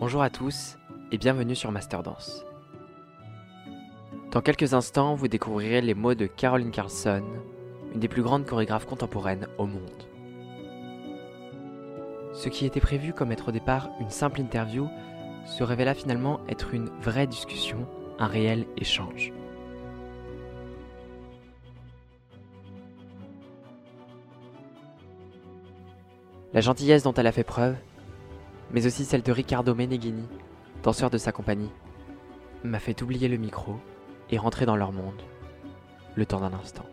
Bonjour à tous et bienvenue sur Master Dance. Dans quelques instants, vous découvrirez les mots de Caroline Carlson, une des plus grandes chorégraphes contemporaines au monde. Ce qui était prévu comme être au départ une simple interview se révéla finalement être une vraie discussion, un réel échange. La gentillesse dont elle a fait preuve, mais aussi celle de Riccardo Meneghini, danseur de sa compagnie, m'a fait oublier le micro et rentrer dans leur monde, le temps d'un instant.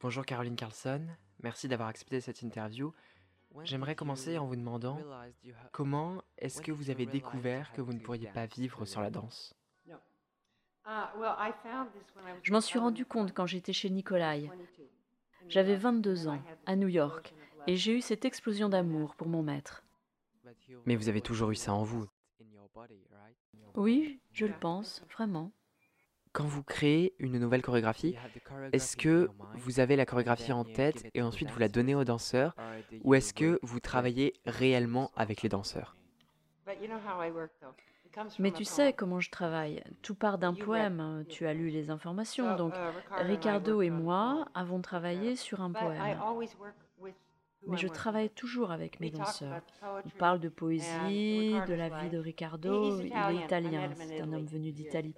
Bonjour Caroline Carlson, merci d'avoir accepté cette interview. J'aimerais commencer en vous demandant comment est-ce que vous avez découvert que vous ne pourriez pas vivre sans la danse? Je m'en suis rendu compte quand j'étais chez Nikolai. J'avais 22 ans, à New York, et j'ai eu cette explosion d'amour pour mon maître. Mais vous avez toujours eu ça en vous. Oui, je le pense, vraiment. Quand vous créez une nouvelle chorégraphie, est-ce que vous avez la chorégraphie en tête et ensuite vous la donnez aux danseurs ou est-ce que vous travaillez réellement avec les danseurs? Mais tu sais comment je travaille. Tout part d'un poème. Tu as lu les informations. Donc, Ricardo et moi avons travaillé sur un poème. Mais je travaille toujours avec mes danseurs. On parle de poésie, de la vie de Ricardo. Il est italien, c'est un homme venu d'Italie.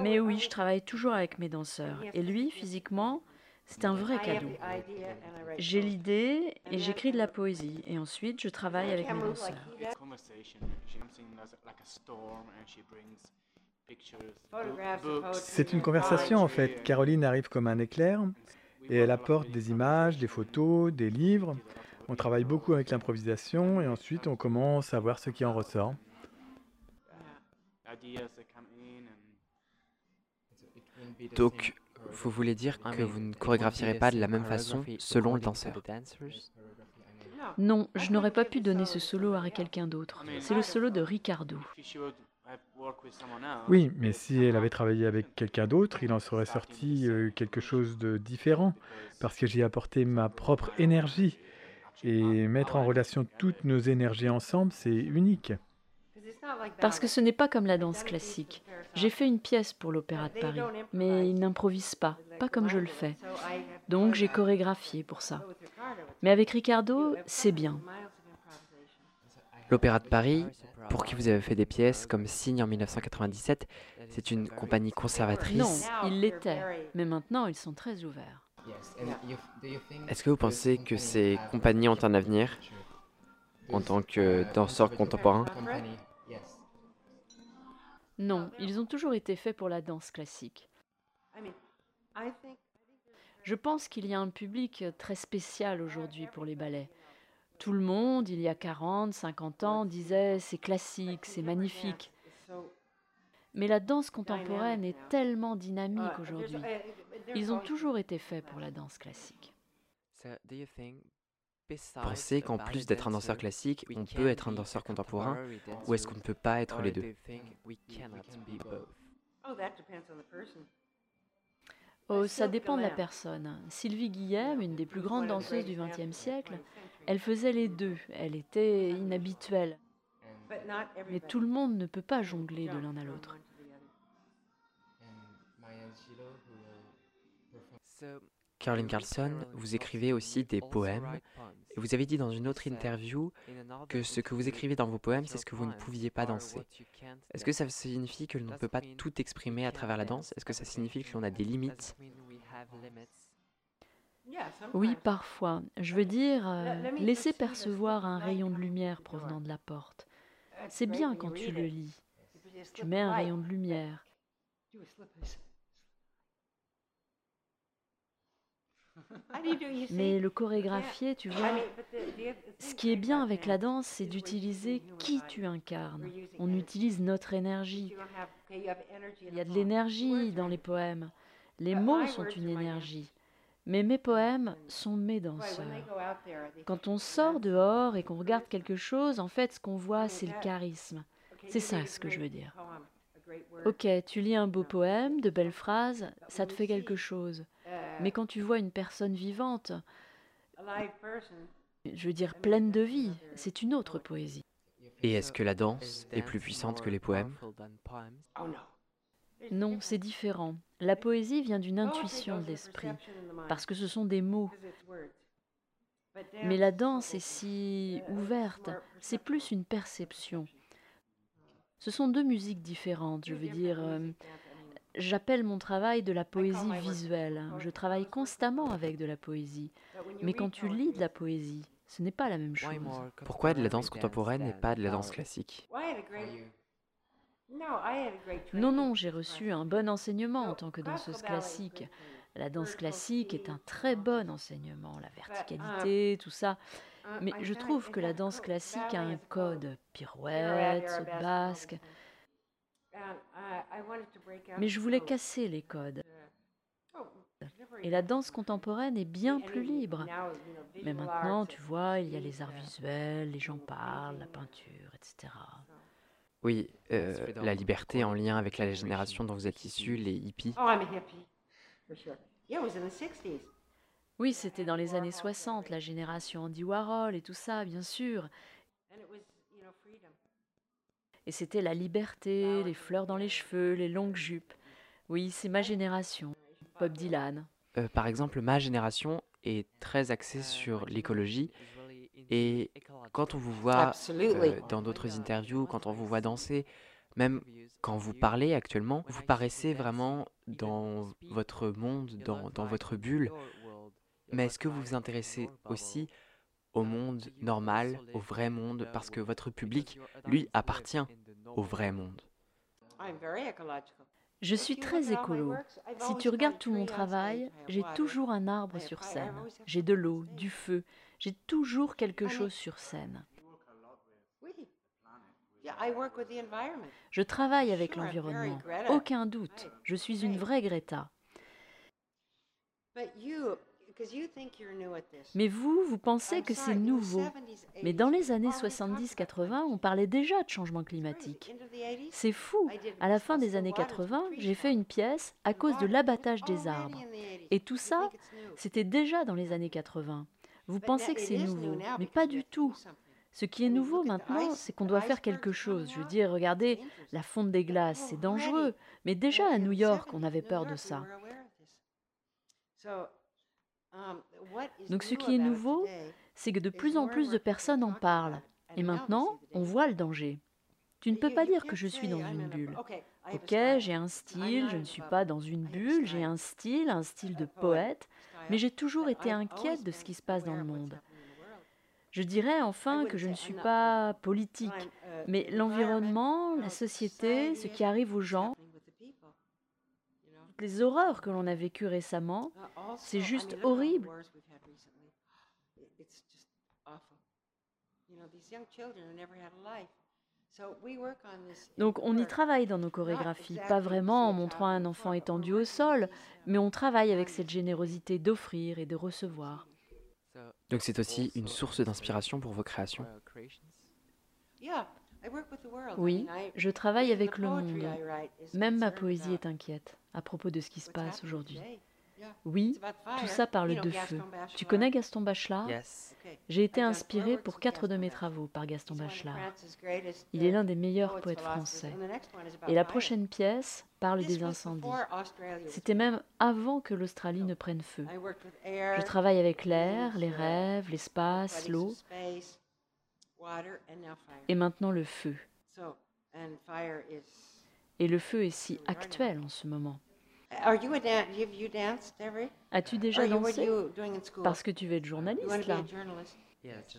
Mais oui, je travaille toujours avec mes danseurs. Et lui, physiquement, c'est un vrai cadeau. J'ai l'idée et j'écris de la poésie. Et ensuite, je travaille avec mes danseurs. C'est une conversation en fait. Caroline arrive comme un éclair et elle apporte des images, des photos, des livres. On travaille beaucoup avec l'improvisation et ensuite on commence à voir ce qui en ressort. Donc, vous voulez dire que vous ne chorégraphierez pas de la même façon selon le danseur Non, je n'aurais pas pu donner ce solo à quelqu'un d'autre. C'est le solo de Ricardo. Oui, mais si elle avait travaillé avec quelqu'un d'autre, il en serait sorti euh, quelque chose de différent, parce que j'ai apporté ma propre énergie. Et mettre en relation toutes nos énergies ensemble, c'est unique. Parce que ce n'est pas comme la danse classique. J'ai fait une pièce pour l'Opéra de Paris, mais ils n'improvisent pas, pas comme je le fais. Donc j'ai chorégraphié pour ça. Mais avec Ricardo, c'est bien. L'Opéra de Paris, pour qui vous avez fait des pièces comme Signe en 1997, c'est une compagnie conservatrice. Non, ils l'étaient, mais maintenant ils sont très ouverts. Est-ce que vous pensez que ces compagnies ont un avenir en tant que danseurs contemporains? Non, ils ont toujours été faits pour la danse classique. Je pense qu'il y a un public très spécial aujourd'hui pour les ballets. Tout le monde, il y a 40, 50 ans, disait c'est classique, c'est magnifique. Mais la danse contemporaine est tellement dynamique aujourd'hui. Ils ont toujours été faits pour la danse classique. Pensez qu'en plus d'être un danseur classique, on peut être un danseur contemporain ou est-ce qu'on ne peut pas être les deux? Oh, ça dépend de la personne. Sylvie Guillem, une des plus grandes danseuses du XXe siècle, elle faisait les deux. Elle était inhabituelle. Mais tout le monde ne peut pas jongler de l'un à l'autre. Caroline Carlson, vous écrivez aussi des poèmes. Et vous avez dit dans une autre interview que ce que vous écrivez dans vos poèmes, c'est ce que vous ne pouviez pas danser. Est-ce que ça signifie que l'on ne peut pas tout exprimer à travers la danse? Est-ce que ça signifie que l'on a des limites? Oui, parfois. Je veux dire, euh, laisser percevoir un rayon de lumière provenant de la porte. C'est bien quand tu le lis. Tu mets un rayon de lumière. Mais le chorégraphier, tu vois, ce qui est bien avec la danse, c'est d'utiliser qui tu incarnes. On utilise notre énergie. Il y a de l'énergie dans les poèmes. Les mots sont une énergie. Mais mes poèmes sont mes danseurs. Quand on sort dehors et qu'on regarde quelque chose, en fait, ce qu'on voit, c'est le charisme. C'est ça ce que je veux dire. Ok, tu lis un beau poème, de belles phrases, ça te fait quelque chose. Mais quand tu vois une personne vivante, je veux dire pleine de vie, c'est une autre poésie. Et est-ce que la danse est plus puissante que les poèmes Non, c'est différent. La poésie vient d'une intuition de l'esprit, parce que ce sont des mots. Mais la danse est si ouverte, c'est plus une perception. Ce sont deux musiques différentes, je veux dire. J'appelle mon travail de la poésie visuelle. Je travaille constamment avec de la poésie. Mais quand tu lis de la poésie, ce n'est pas la même chose. Pourquoi de la danse contemporaine et pas de la danse classique? Non, non, j'ai reçu un bon enseignement en tant que danseuse classique. La danse classique est un très bon enseignement, la verticalité, tout ça. Mais je trouve que la danse classique a un code, pirouette, saut de basque. Mais je voulais casser les codes. Et la danse contemporaine est bien plus libre. Mais maintenant, tu vois, il y a les arts visuels, les gens parlent, la peinture, etc. Oui, euh, la liberté en lien avec la génération dont vous êtes issus, les hippies. Oui, c'était dans les années 60, la génération Andy Warhol et tout ça, bien sûr. Et c'était la liberté, les fleurs dans les cheveux, les longues jupes. Oui, c'est ma génération. Bob Dylan. Euh, par exemple, ma génération est très axée sur l'écologie. Et quand on vous voit euh, dans d'autres interviews, quand on vous voit danser, même quand vous parlez actuellement, vous paraissez vraiment dans votre monde, dans, dans votre bulle. Mais est-ce que vous vous intéressez aussi au monde normal, au vrai monde, parce que votre public, lui, appartient au vrai monde Je suis très écolo. Si tu regardes tout mon travail, j'ai toujours un arbre sur scène. J'ai de l'eau, du feu. J'ai toujours quelque chose sur scène. Je travaille avec l'environnement. Aucun doute. Je suis une vraie Greta. Mais vous, vous pensez que c'est nouveau. Mais dans les années 70-80, on parlait déjà de changement climatique. C'est fou. À la fin des années 80, j'ai fait une pièce à cause de l'abattage des arbres. Et tout ça, c'était déjà dans les années 80. Vous pensez que c'est nouveau, mais pas du tout. Ce qui est nouveau maintenant, c'est qu'on doit faire quelque chose. Je veux dire, regardez, la fonte des glaces, c'est dangereux. Mais déjà à New York, on avait peur de ça. Donc ce qui est nouveau, c'est que de plus en plus de personnes en parlent. Et maintenant, on voit le danger. Tu ne peux pas dire que je suis dans une bulle. Ok, j'ai un style, je ne suis pas dans une bulle, j'ai un style, un style de poète, mais j'ai toujours été inquiète de ce qui se passe dans le monde. Je dirais enfin que je ne suis pas politique, mais l'environnement, la société, ce qui arrive aux gens, les horreurs que l'on a vécues récemment, c'est juste horrible. Donc on y travaille dans nos chorégraphies, pas vraiment en montrant un enfant étendu au sol, mais on travaille avec cette générosité d'offrir et de recevoir. Donc c'est aussi une source d'inspiration pour vos créations Oui, je travaille avec le monde. Même ma poésie est inquiète à propos de ce qui se passe aujourd'hui. Oui, tout ça parle de feu. Tu connais Gaston Bachelard J'ai été inspirée pour quatre de mes travaux par Gaston Bachelard. Il est l'un des meilleurs poètes français. Et la prochaine pièce parle des incendies. C'était même avant que l'Australie ne prenne feu. Je travaille avec l'air, les rêves, l'espace, l'eau et maintenant le feu. Et le feu est si actuel en ce moment. As-tu déjà dansé? Parce que tu veux être journaliste là.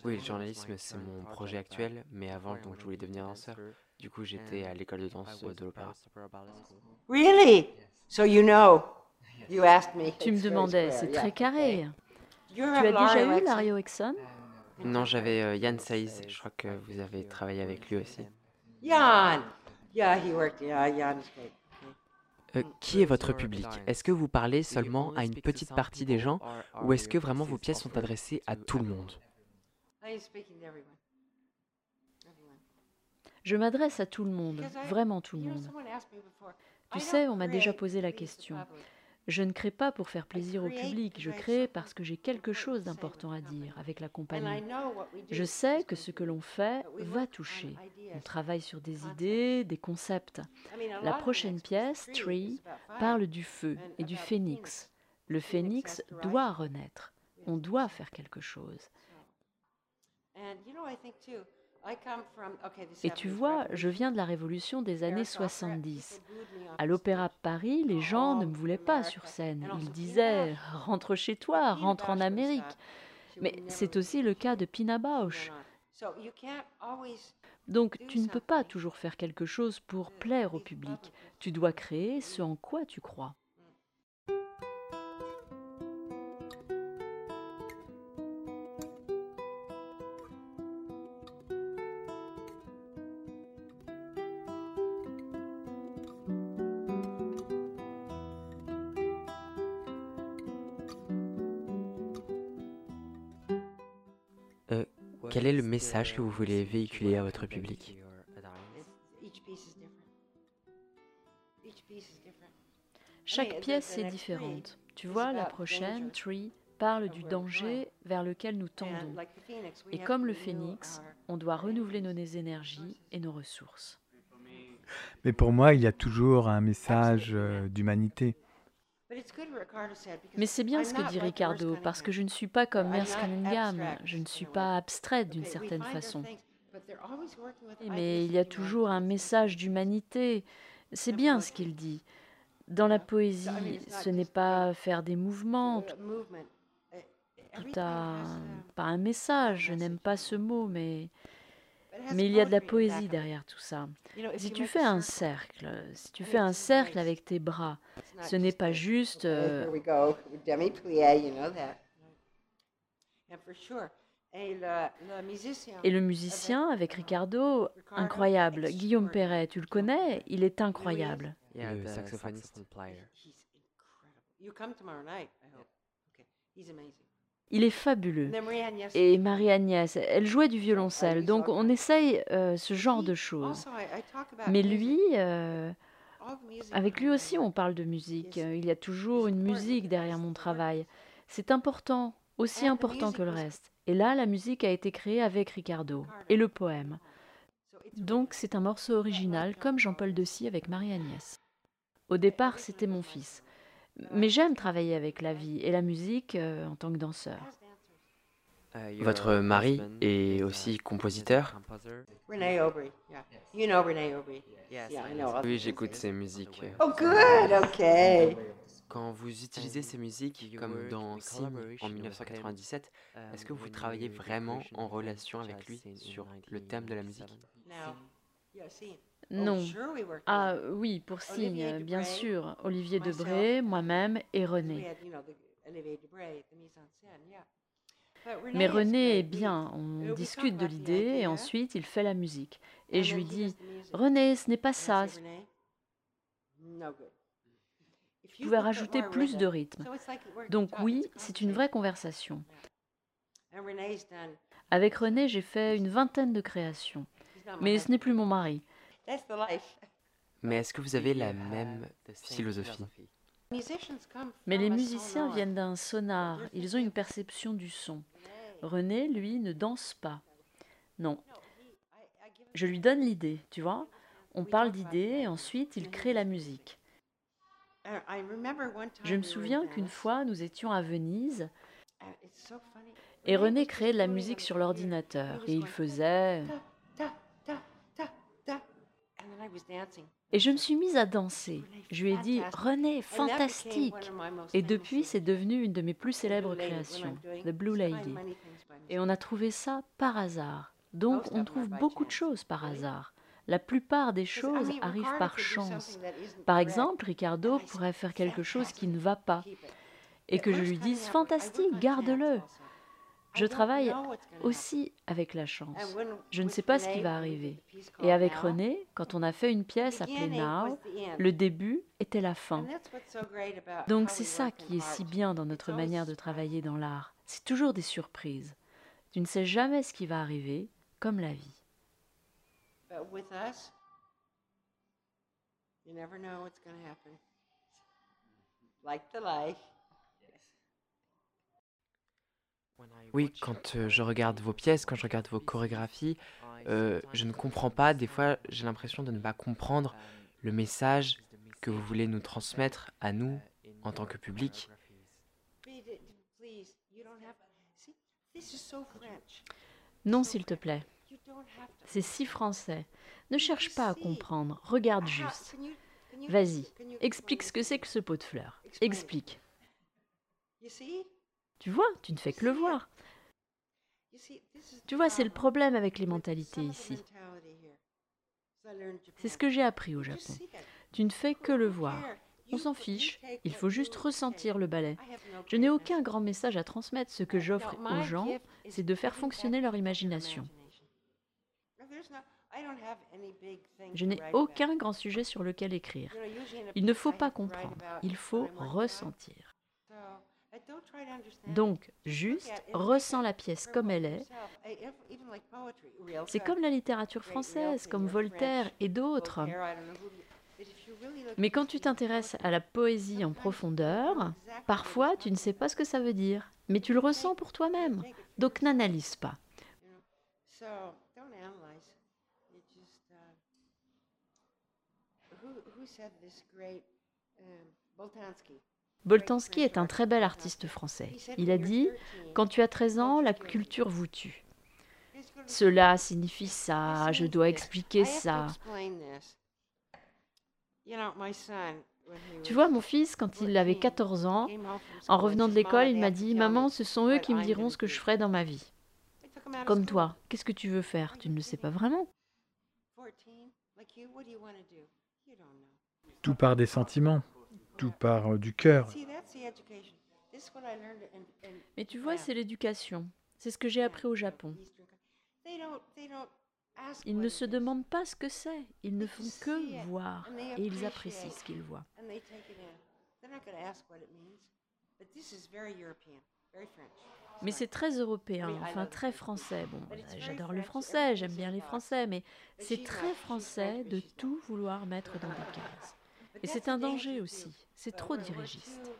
Oui, le journalisme, c'est mon projet actuel, mais avant, donc, je voulais devenir danseur. Du coup, j'étais à l'école de danse de l'opéra. Really? So you know. You asked me. Tu me demandais, c'est très carré. You Tu as déjà eu? Lario Exxon? Non, j'avais euh, Yann Saiz, je crois que vous avez travaillé avec lui aussi. Jan. Yeah, he worked. Yeah, Jan is great. Euh, qui est votre public? Est-ce que vous parlez seulement à une petite partie des gens ou est-ce que vraiment vos pièces sont adressées à tout le monde? I'm speaking to everyone. Everyone. Je m'adresse à tout le monde, vraiment tout le You know, monde. Tu sais, on m'a déjà posé la question. Je ne crée pas pour faire plaisir au public, je crée parce que j'ai quelque chose d'important à dire avec la compagnie. Je sais que ce que l'on fait va toucher. On travaille sur des idées, des concepts. La prochaine pièce, Tree, parle du feu et du phénix. Le phénix doit renaître. On doit faire quelque chose. Et tu vois, je viens de la révolution des années 70. À l'Opéra Paris, les gens ne me voulaient pas sur scène. Ils disaient Rentre chez toi, rentre en Amérique. Mais c'est aussi le cas de Pina Bausch. Donc tu ne peux pas toujours faire quelque chose pour plaire au public. Tu dois créer ce en quoi tu crois. Quel est le message que vous voulez véhiculer à votre public Chaque pièce est différente. Tu vois, la prochaine, Tree, parle du danger vers lequel nous tendons. Et comme le phénix, on doit renouveler nos énergies et nos ressources. Mais pour moi, il y a toujours un message euh, d'humanité. Mais c'est bien ce que dit Ricardo, parce que je ne suis pas comme Merce Cunningham, je ne suis pas abstraite d'une certaine façon. Mais il y a toujours un message d'humanité. C'est bien ce qu'il dit. Dans la poésie, ce n'est pas faire des mouvements. Tout a pas un message, je n'aime pas ce mot, mais mais il y a de la poésie derrière tout ça. Si tu fais un cercle, si tu fais un cercle avec tes bras, ce n'est pas juste... euh, Et le musicien avec Ricardo, incroyable. Guillaume Perret, tu le connais? Il est incroyable. Le saxophoniste Il est fabuleux. Et Marie-Agnès, elle jouait du violoncelle, donc on essaye euh, ce genre de choses. Mais lui, euh, avec lui aussi, on parle de musique. Il y a toujours une musique derrière mon travail. C'est important, aussi important que le reste. Et là, la musique a été créée avec Ricardo et le poème. Donc c'est un morceau original, comme Jean-Paul Dessy avec Marie-Agnès. Au départ, c'était mon fils. Mais j'aime travailler avec la vie et la musique euh, en tant que danseur. Votre mari est aussi compositeur? Oui, j'écoute ses musiques. Oh, good. Okay. Quand vous utilisez ces musiques, comme dans Sim en 1997, est-ce que vous travaillez vraiment en relation avec lui sur le thème de la musique? Non. We worked Ah oui, pour signe, bien sûr. Olivier Debré, moi-même et René. Debray, Mais is René est bien, on discute de l'idée et ensuite il fait la musique. Et je lui dis. René, ce n'est pas ça, tu pouvais rajouter plus de rythme. Donc oui, c'est une vraie conversation. Avec René, j'ai fait une vingtaine de créations. Mais ce n'est plus mon mari. That's the life. Mais est-ce que vous avez la même philosophie Mais les musiciens viennent d'un sonar, ils ont une perception du son. René, lui, ne danse pas. Non. Je lui donne l'idée, tu vois. On parle d'idées et ensuite il crée la musique. Je me souviens qu'une fois, nous étions à Venise it's so funny. et René créait de la musique sur l'ordinateur et il faisait... Et je me suis mise à danser. Je lui ai dit, René, fantastique Et depuis, c'est devenu une de mes plus célèbres créations, The Blue Lady. Et on a trouvé ça par hasard. Donc on trouve beaucoup de choses par hasard. La plupart des choses arrivent par chance. Par exemple, Ricardo pourrait faire quelque chose qui ne va pas et que je lui dise fantastique, garde-le. Je travaille aussi avec la chance. Je ne sais pas ce qui va arriver. the Et avec René, quand on a fait une the pièce appelée Now, the le début était la fin. Donc c'est ça qui est si bien dans notre manière de travailler dans l'art. C'est toujours des surprises. Tu ne sais jamais ce qui va arriver, comme la vie. But with us, you never know what's going to happen. Like the light. Oui, quand euh, je regarde vos pièces, quand je regarde vos chorégraphies, euh, je ne comprends pas. Des fois, j'ai l'impression de ne pas comprendre le message que vous voulez nous transmettre à nous en tant que public. Non, s'il te plaît. C'est si français. Ne cherche pas à comprendre. Regarde juste. Vas-y, explique ce que c'est que ce pot de fleurs. Explique. Tu vois, tu ne fais que le voir. Tu vois, c'est le problème avec les mentalités ici. C'est ce que j'ai appris au Japon. Tu ne fais que le voir. On s'en fiche. Il faut juste ressentir le ballet. Je n'ai aucun grand message à transmettre. Ce que j'offre aux gens, c'est de faire fonctionner leur imagination. Je n'ai aucun grand sujet sur lequel écrire. Il ne faut pas comprendre, il faut ressentir. So, I don't try to understand. Donc, juste ressens la pièce comme elle est. C'est comme la littérature française, comme Voltaire et d'autres. Mais quand tu in t'intéresses à la poésie en profondeur, parfois tu ne sais pas ce que ça veut dire, mais tu le ressens pour toi-même. Donc n'analyse pas. Boltanski? Boltanski est un très bel artiste français. Il a dit Quand tu as 13 ans, la culture vous tue. Cela signifie ça, je dois expliquer ça. Tu vois, mon fils, quand il avait 14 ans, en revenant de l'école, il m'a dit Maman, ce sont eux qui me diront ce que je ferai dans ma vie. Comme toi, qu'est-ce que tu veux faire? Tu ne le sais pas vraiment. Tout part des sentiments, tout part euh, du cœur. Mais tu vois, c'est l'éducation. C'est ce que j'ai appris au Japon. Ils ne se demandent pas ce que c'est. Ils ne font que voir. Et ils apprécient ce qu'ils voient. Mais c'est très européen, enfin très français. Bon, j'adore le français, j'aime bien les Français, mais c'est très français de tout vouloir mettre dans des cases. Et c'est un danger aussi. C'est trop dirigiste.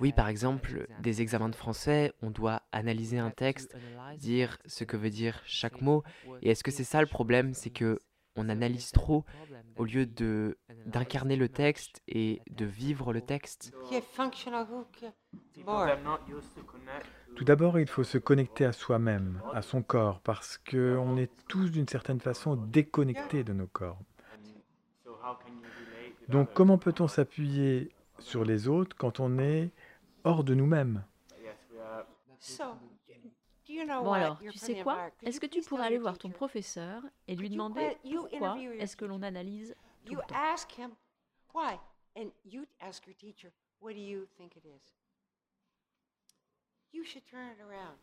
Oui, par exemple, des examens de français, on doit analyser un texte, dire ce que veut dire chaque mot. Et est-ce que c'est ça le problème? C'est que on analyse trop au lieu de d'incarner le texte et de vivre le texte. Tout d'abord, il faut se connecter à soi-même, à son corps, parce qu'on est tous d'une certaine façon déconnectés de nos corps. Donc comment peut-on s'appuyer sur les autres quand on est hors de nous-mêmes? Bon alors, tu sais quoi? Est-ce que tu pourrais aller voir ton professeur et lui demander pourquoi est-ce que l'on analyse tout le temps?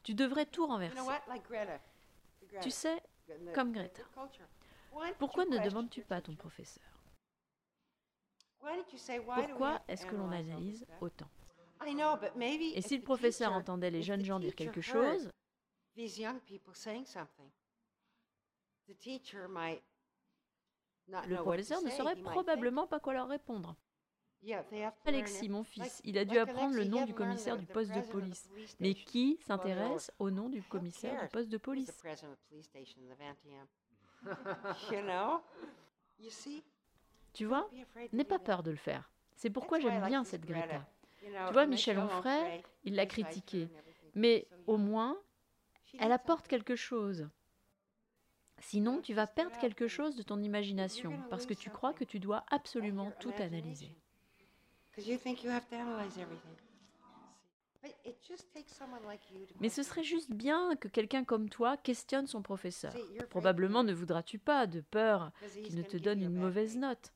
Tu devrais tout renverser. Tu sais, comme Greta. pourquoi ne demandes-tu pas à ton professeur? Pourquoi est-ce que l'on analyse autant? Et si le professeur entendait les jeunes gens dire quelque chose, These young people saying something. The teacher might not le know what to professeur ne saurait probablement pas quoi leur répondre. Alexis, mon fils, il a dû apprendre le nom he du commissaire du poste de police. Mais qui s'intéresse au nom du commissaire du poste de police? Tu vois? N'aie pas peur de le faire. C'est pourquoi j'aime bien cette Greta. Tu vois, Michel Onfray, il l'a everything. Mais au moins, elle apporte quelque chose. Sinon, tu vas perdre quelque chose de ton imagination parce que tu crois que tu dois absolument tout analyser. Mais ce serait juste bien que quelqu'un comme toi questionne son professeur. Probablement ne voudras-tu pas de peur qu'il ne te donne une mauvaise note.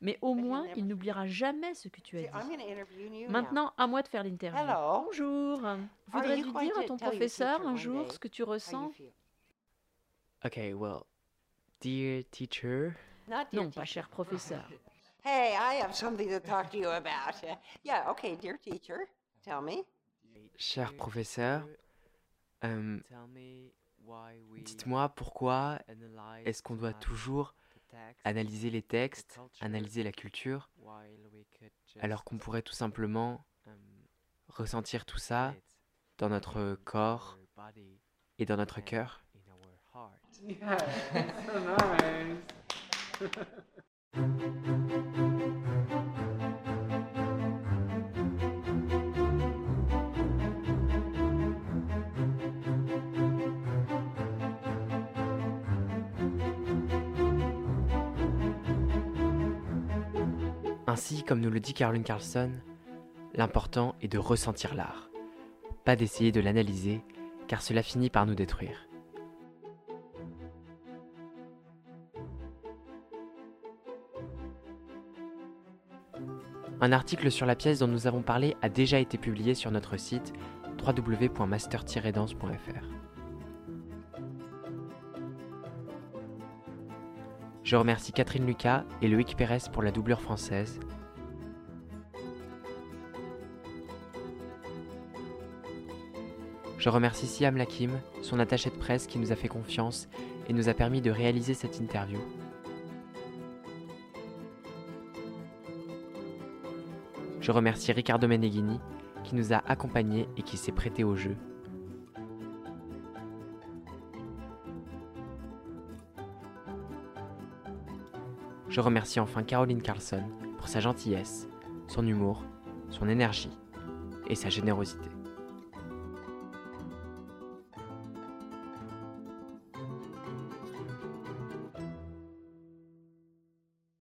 Mais au moins, never il n'oubliera jamais ce que tu as I'm dit. Maintenant, à moi de faire l'interview. Hello. Bonjour. Voudrais-tu dire à to ton professeur un jour ce que tu ressens? Okay, well, dear teacher, Not dear Non, pas cher professeur. Hey, I have something to talk to you about. Yeah, okay, dear teacher, tell me. cher professeur, euh, dites-moi pourquoi est-ce qu'on doit toujours analyser les textes, analyser la culture, alors qu'on pourrait tout simplement ressentir tout ça dans notre corps et dans notre cœur. Ainsi, comme nous le dit Caroline Carlson, l'important est de ressentir l'art, pas d'essayer de l'analyser, car cela finit par nous détruire. Un article sur la pièce dont nous avons parlé a déjà été publié sur notre site www.master-dance.fr. Je remercie Catherine Lucas et Loïc Pérez pour la doublure française. Je remercie Siam Lakim, son attaché de presse qui nous a fait confiance et nous a permis de réaliser cette interview. Je remercie Riccardo Meneghini qui nous a accompagnés et qui s'est prêté au jeu. Je remercie enfin Caroline Carlson pour sa gentillesse, son humour, son énergie et sa générosité.